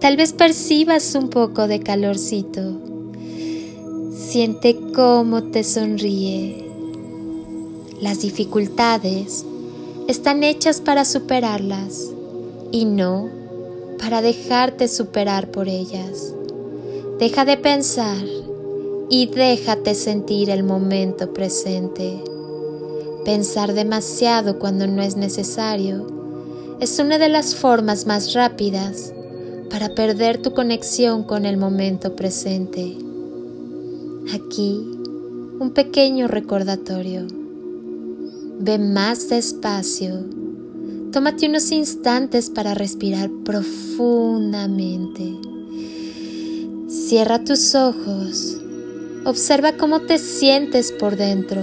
Tal vez percibas un poco de calorcito. Siente cómo te sonríe. Las dificultades están hechas para superarlas y no para dejarte superar por ellas. Deja de pensar y déjate sentir el momento presente. Pensar demasiado cuando no es necesario es una de las formas más rápidas para perder tu conexión con el momento presente. Aquí un pequeño recordatorio. Ve más despacio. Tómate unos instantes para respirar profundamente. Cierra tus ojos. Observa cómo te sientes por dentro.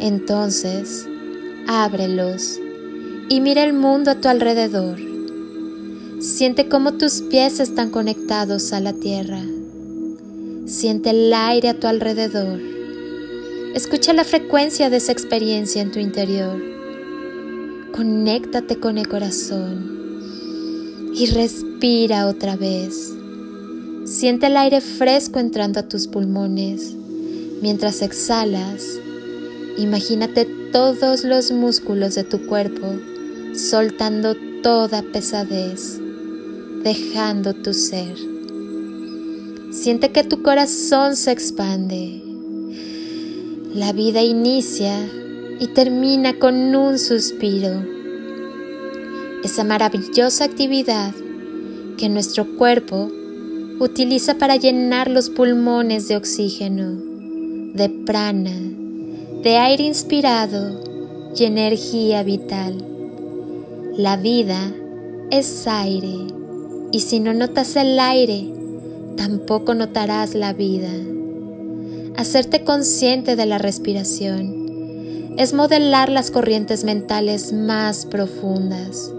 Entonces, ábrelos y mira el mundo a tu alrededor. Siente cómo tus pies están conectados a la tierra. Siente el aire a tu alrededor. Escucha la frecuencia de esa experiencia en tu interior. Conéctate con el corazón y respira otra vez. Siente el aire fresco entrando a tus pulmones. Mientras exhalas, imagínate todos los músculos de tu cuerpo soltando toda pesadez, dejando tu ser. Siente que tu corazón se expande. La vida inicia y termina con un suspiro. Esa maravillosa actividad que nuestro cuerpo utiliza para llenar los pulmones de oxígeno, de prana, de aire inspirado y energía vital. La vida es aire y si no notas el aire, tampoco notarás la vida. Hacerte consciente de la respiración es modelar las corrientes mentales más profundas.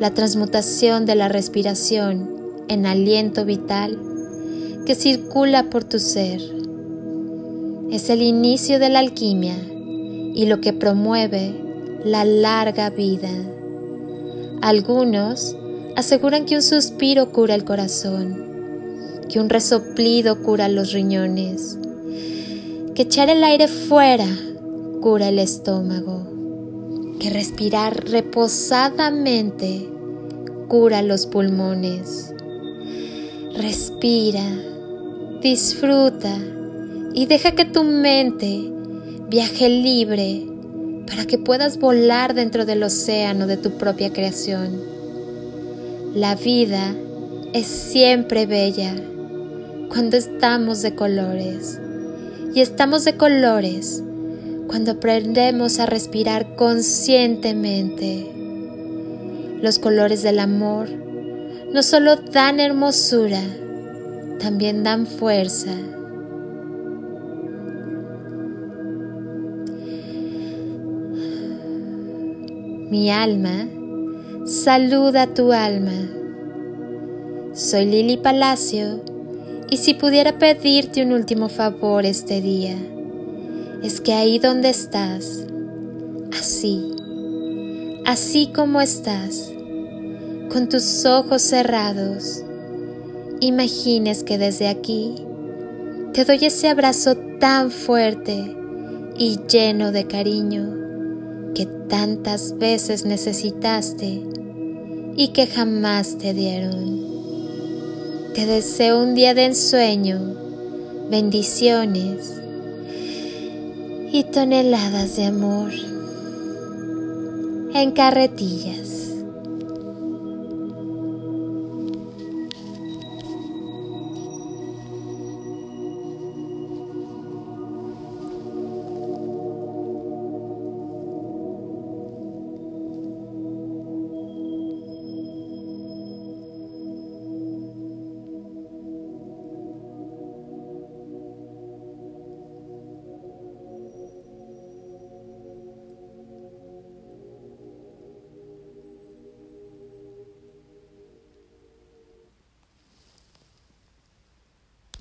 La transmutación de la respiración en aliento vital que circula por tu ser. Es el inicio de la alquimia y lo que promueve la larga vida. Algunos aseguran que un suspiro cura el corazón, que un resoplido cura los riñones, que echar el aire fuera cura el estómago, que respirar reposadamente cura los pulmones. Respira, disfruta y deja que tu mente viaje libre para que puedas volar dentro del océano de tu propia creación. La vida es siempre bella cuando estamos de colores y estamos de colores cuando aprendemos a respirar conscientemente. Los colores del amor no solo dan hermosura, también dan fuerza. Mi alma saluda tu alma. Soy Lili Palacio Y si pudiera pedirte un último favor este día, es que ahí donde estás, así, así como estás, con tus ojos cerrados, imagines que desde aquí te doy ese abrazo tan fuerte y lleno de cariño que tantas veces necesitaste y que jamás te dieron. Te deseo un día de ensueño, bendiciones y toneladas de amor en carretillas.